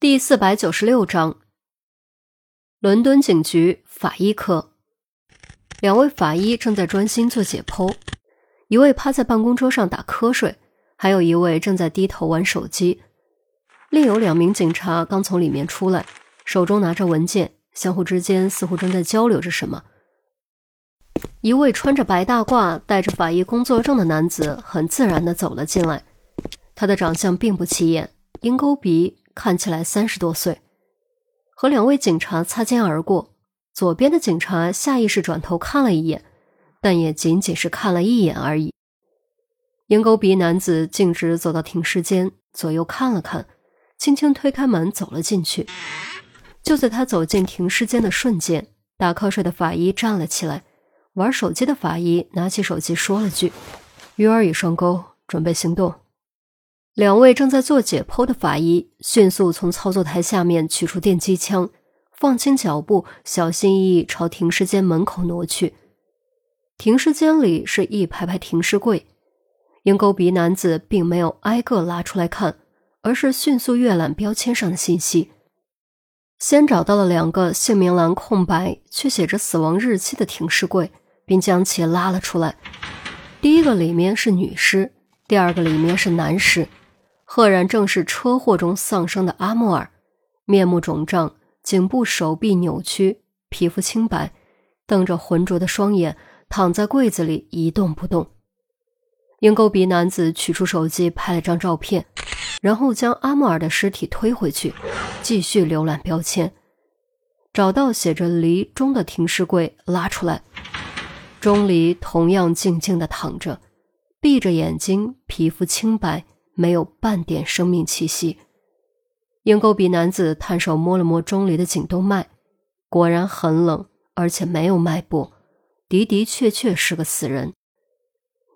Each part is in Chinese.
第四百九十六章，伦敦警局法医科，两位法医正在专心做解剖，一位趴在办公桌上打瞌睡，还有一位正在低头玩手机。另有两名警察刚从里面出来，手中拿着文件，相互之间似乎正在交流着什么。一位穿着白大褂、带着法医工作证的男子很自然地走了进来，他的长相并不起眼，鹰钩鼻。看起来三十多岁，和两位警察擦肩而过。左边的警察下意识转头看了一眼，但也仅仅是看了一眼而已。鹰钩鼻男子径直走到停尸间，左右看了看，轻轻推开门走了进去。就在他走进停尸间的瞬间，打瞌睡的法医站了起来，玩手机的法医拿起手机说了句：“鱼儿已上钩，准备行动。”两位正在做解剖的法医迅速从操作台下面取出电击枪，放轻脚步，小心翼翼朝停尸间门口挪去。停尸间里是一排排停尸柜，鹰钩鼻男子并没有挨个拉出来看，而是迅速阅览标签上的信息，先找到了两个姓名栏空白却写着死亡日期的停尸柜，并将其拉了出来。第一个里面是女尸，第二个里面是男尸。赫然正是车祸中丧生的阿莫尔，面目肿胀，颈部、手臂扭曲，皮肤清白，瞪着浑浊的双眼，躺在柜子里一动不动。鹰钩鼻男子取出手机拍了张照片，然后将阿莫尔的尸体推回去，继续浏览标签，找到写着“离”中的停尸柜，拉出来。钟离同样静静地躺着，闭着眼睛，皮肤清白。没有半点生命气息。鹰钩鼻男子探手摸了摸钟离的颈动脉，果然很冷，而且没有脉搏，的的确确是个死人。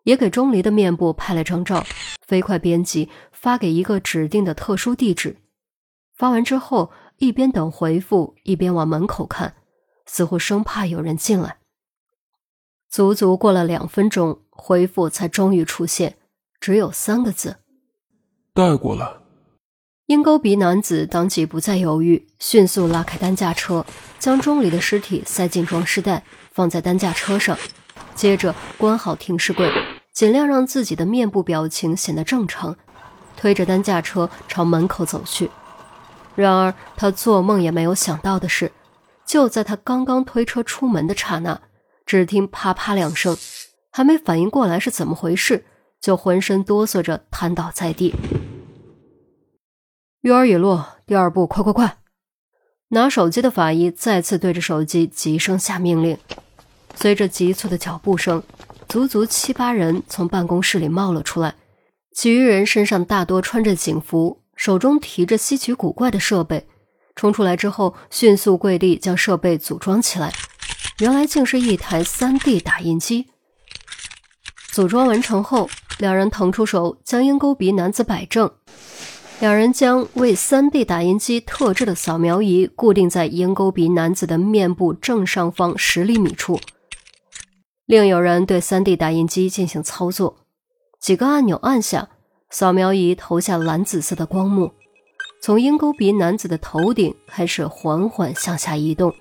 也给钟离的面部拍了张照，飞快编辑发给一个指定的特殊地址。发完之后，一边等回复，一边往门口看，似乎生怕有人进来。足足过了两分钟，回复才终于出现，只有三个字。带过来。鹰钩鼻男子当即不再犹豫，迅速拉开担架车，将钟离的尸体塞进装尸袋，放在担架车上。接着关好停尸柜，尽量让自己的面部表情显得正常，推着担架车朝门口走去。然而他做梦也没有想到的是，就在他刚刚推车出门的刹那，只听啪啪两声，还没反应过来是怎么回事。就浑身哆嗦着瘫倒在地。鱼儿已落，第二步，快快快！拿手机的法医再次对着手机急声下命令。随着急促的脚步声，足足七八人从办公室里冒了出来，其余人身上大多穿着警服，手中提着稀奇古怪的设备。冲出来之后，迅速跪地将设备组装起来。原来竟是一台 3D 打印机。组装完成后。两人腾出手，将鹰钩鼻男子摆正。两人将为 3D 打印机特制的扫描仪固定在鹰钩鼻男子的面部正上方十厘米处。另有人对 3D 打印机进行操作，几个按钮按下，扫描仪投下蓝紫色的光幕，从鹰钩鼻男子的头顶开始缓缓向下移动，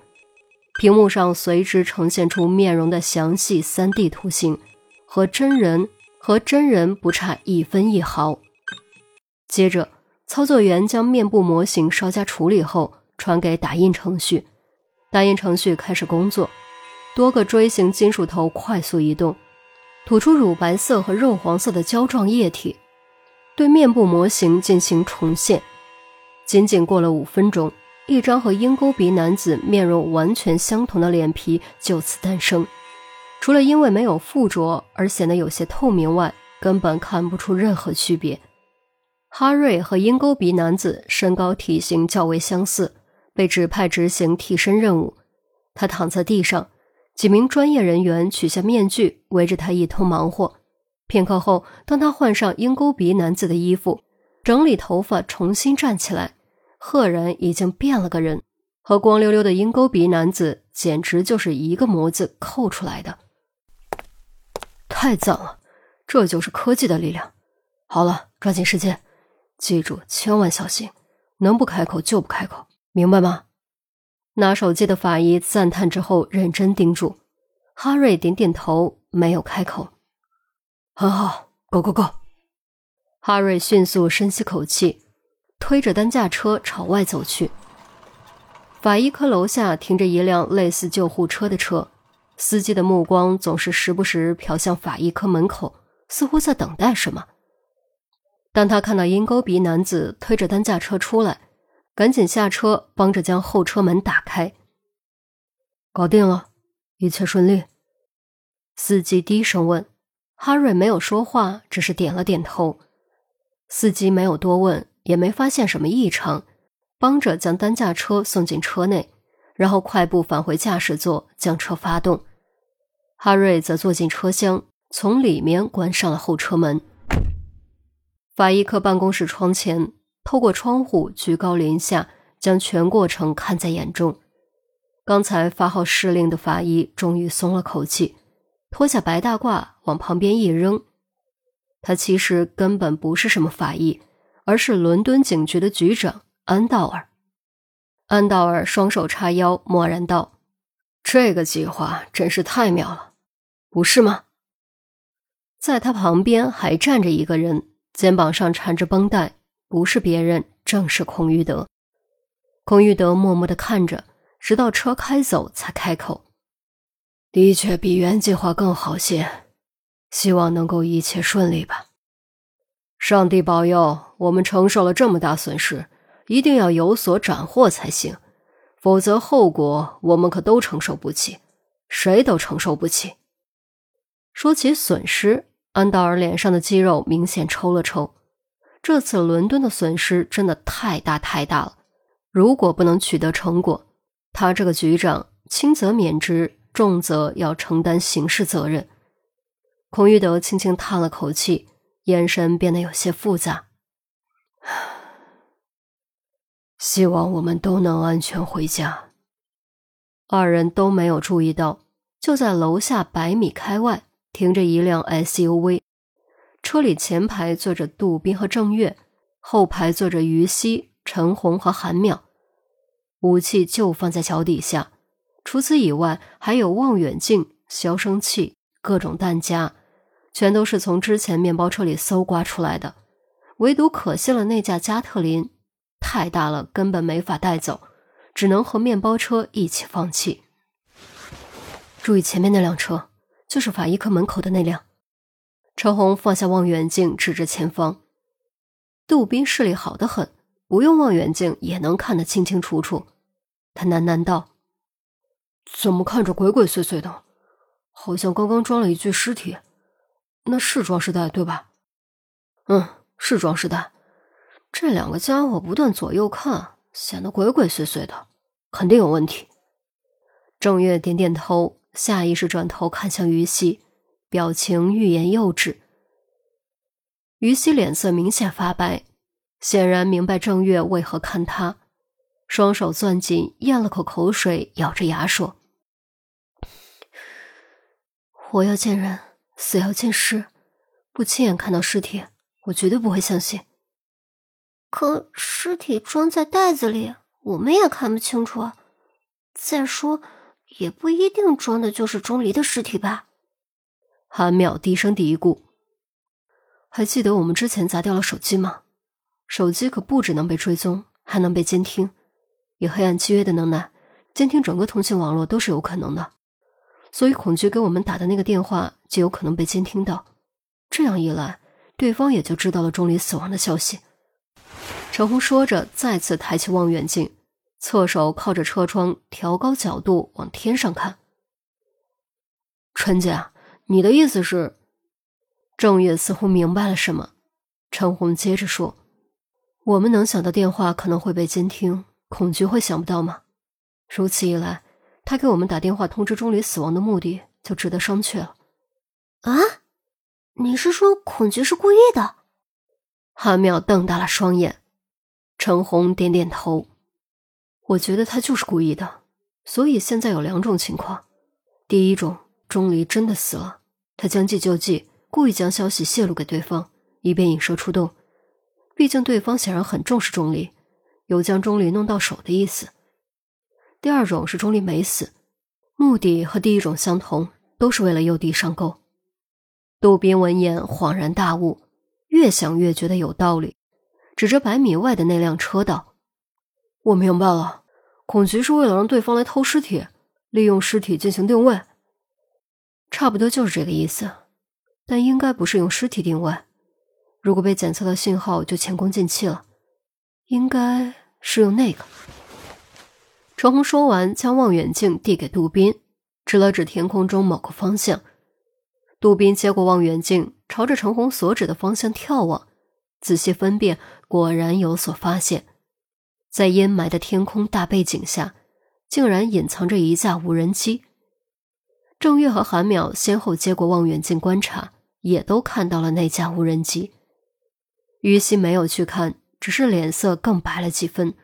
屏幕上随之呈现出面容的详细 3D 图形和真人。和真人不差一分一毫。接着，操作员将面部模型稍加处理后传给打印程序，打印程序开始工作。多个锥形金属头快速移动，吐出乳白色和肉黄色的胶状液体，对面部模型进行重现。仅仅过了五分钟，一张和鹰钩鼻男子面容完全相同的脸皮就此诞生。除了因为没有附着而显得有些透明外，根本看不出任何区别。哈瑞和鹰钩鼻男子身高体型较为相似，被指派执行替身任务。他躺在地上，几名专业人员取下面具，围着他一通忙活。片刻后，当他换上鹰钩鼻男子的衣服，整理头发，重新站起来，赫然已经变了个人，和光溜溜的鹰钩鼻男子简直就是一个模子扣出来的。太赞了，这就是科技的力量。好了，抓紧时间，记住千万小心，能不开口就不开口，明白吗？拿手机的法医赞叹之后，认真叮嘱。哈瑞点点头，没有开口。很好，Go Go Go！哈瑞迅速深吸口气，推着担架车朝外走去。法医科楼下停着一辆类似救护车的车，司机的目光总是时不时瞟向法医科门口，似乎在等待什么。当他看到鹰钩鼻男子推着担架车出来，赶紧下车帮着将后车门打开。搞定了，一切顺利。司机低声问。哈瑞没有说话，只是点了点头。司机没有多问，也没发现什么异常。帮着将担架车送进车内，然后快步返回驾驶座，将车发动。哈瑞则坐进车厢，从里面关上了后车门。法医科办公室窗前，透过窗户，居高临下将全过程看在眼中。刚才发号施令的法医终于松了口气，脱下白大褂往旁边一扔。他其实根本不是什么法医，而是伦敦警局的局长。安道尔，安道尔双手叉腰，默然道：“这个计划真是太妙了，不是吗？”在他旁边还站着一个人，肩膀上缠着绷带，不是别人，正是孔玉德。孔玉德默默的看着，直到车开走，才开口：“的确比原计划更好些，希望能够一切顺利吧。上帝保佑，我们承受了这么大损失。”一定要有所斩获才行，否则后果我们可都承受不起，谁都承受不起。说起损失，安道尔脸上的肌肉明显抽了抽。这次伦敦的损失真的太大太大了，如果不能取得成果，他这个局长轻则免职，重则要承担刑事责任。孔玉德轻轻叹了口气，眼神变得有些复杂。希望我们都能安全回家。二人都没有注意到，就在楼下百米开外停着一辆 SUV，车里前排坐着杜宾和郑月，后排坐着于西、陈红和韩淼。武器就放在脚底下，除此以外还有望远镜、消声器、各种弹夹，全都是从之前面包车里搜刮出来的，唯独可惜了那架加特林。太大了，根本没法带走，只能和面包车一起放弃。注意前面那辆车，就是法医科门口的那辆。陈红放下望远镜，指着前方。杜宾视力好得很，不用望远镜也能看得清清楚楚。他喃喃道：“怎么看着鬼鬼祟祟的？好像刚刚装了一具尸体。那是装尸袋对吧？嗯，是装尸袋。”这两个家伙不断左右看，显得鬼鬼祟祟的，肯定有问题。郑月点点头，下意识转头看向于西，表情欲言又止。于西脸色明显发白，显然明白郑月为何看他，双手攥紧，咽了口口水，咬着牙说：“活要见人，死要见尸，不亲眼看到尸体，我绝对不会相信。”可尸体装在袋子里，我们也看不清楚啊。再说，也不一定装的就是钟离的尸体吧？韩淼低声嘀咕：“还记得我们之前砸掉了手机吗？手机可不只能被追踪，还能被监听。以黑暗契约的能耐，监听整个通信网络都是有可能的。所以，恐惧给我们打的那个电话就有可能被监听到。这样一来，对方也就知道了钟离死亡的消息。”陈红说着，再次抬起望远镜，侧手靠着车窗，调高角度往天上看。春姐，你的意思是？郑月似乎明白了什么。陈红接着说：“我们能想到电话可能会被监听，恐惧会想不到吗？如此一来，他给我们打电话通知钟离死亡的目的就值得商榷了。”啊？你是说恐惧是故意的？韩淼瞪大了双眼。陈红点点头，我觉得他就是故意的。所以现在有两种情况：第一种，钟离真的死了，他将计就计，故意将消息泄露给对方，以便引蛇出洞。毕竟对方显然很重视钟离，有将钟离弄到手的意思；第二种是钟离没死，目的和第一种相同，都是为了诱敌上钩。杜宾闻言恍然大悟，越想越觉得有道理，指着百米外的那辆车道：“我明白了，恐惧是为了让对方来偷尸体，利用尸体进行定位。差不多就是这个意思，但应该不是用尸体定位。如果被检测到信号，就前功尽弃了。应该是用那个。”陈红说完，将望远镜递给杜宾，指了指天空中某个方向。杜宾接过望远镜，朝着陈红所指的方向眺望，仔细分辨，果然有所发现。在阴霾的天空大背景下，竟然隐藏着一架无人机。郑月和韩淼先后接过望远镜观察，也都看到了那架无人机。于西没有去看，只是脸色更白了几分。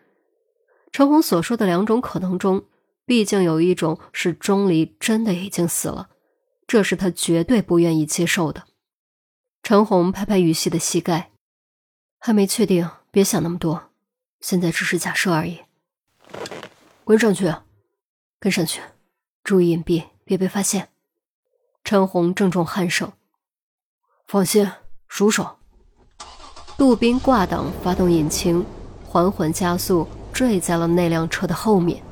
陈红所说的两种可能中，毕竟有一种是钟离真的已经死了。这是他绝对不愿意接受的。陈红拍拍于西的膝盖，还没确定，别想那么多，现在只是假设而已。跟上去，跟上去，注意隐蔽，别被发现。陈红郑重颔首，放心，熟手。杜宾挂挡，发动引擎，缓缓加速，坠在了那辆车的后面。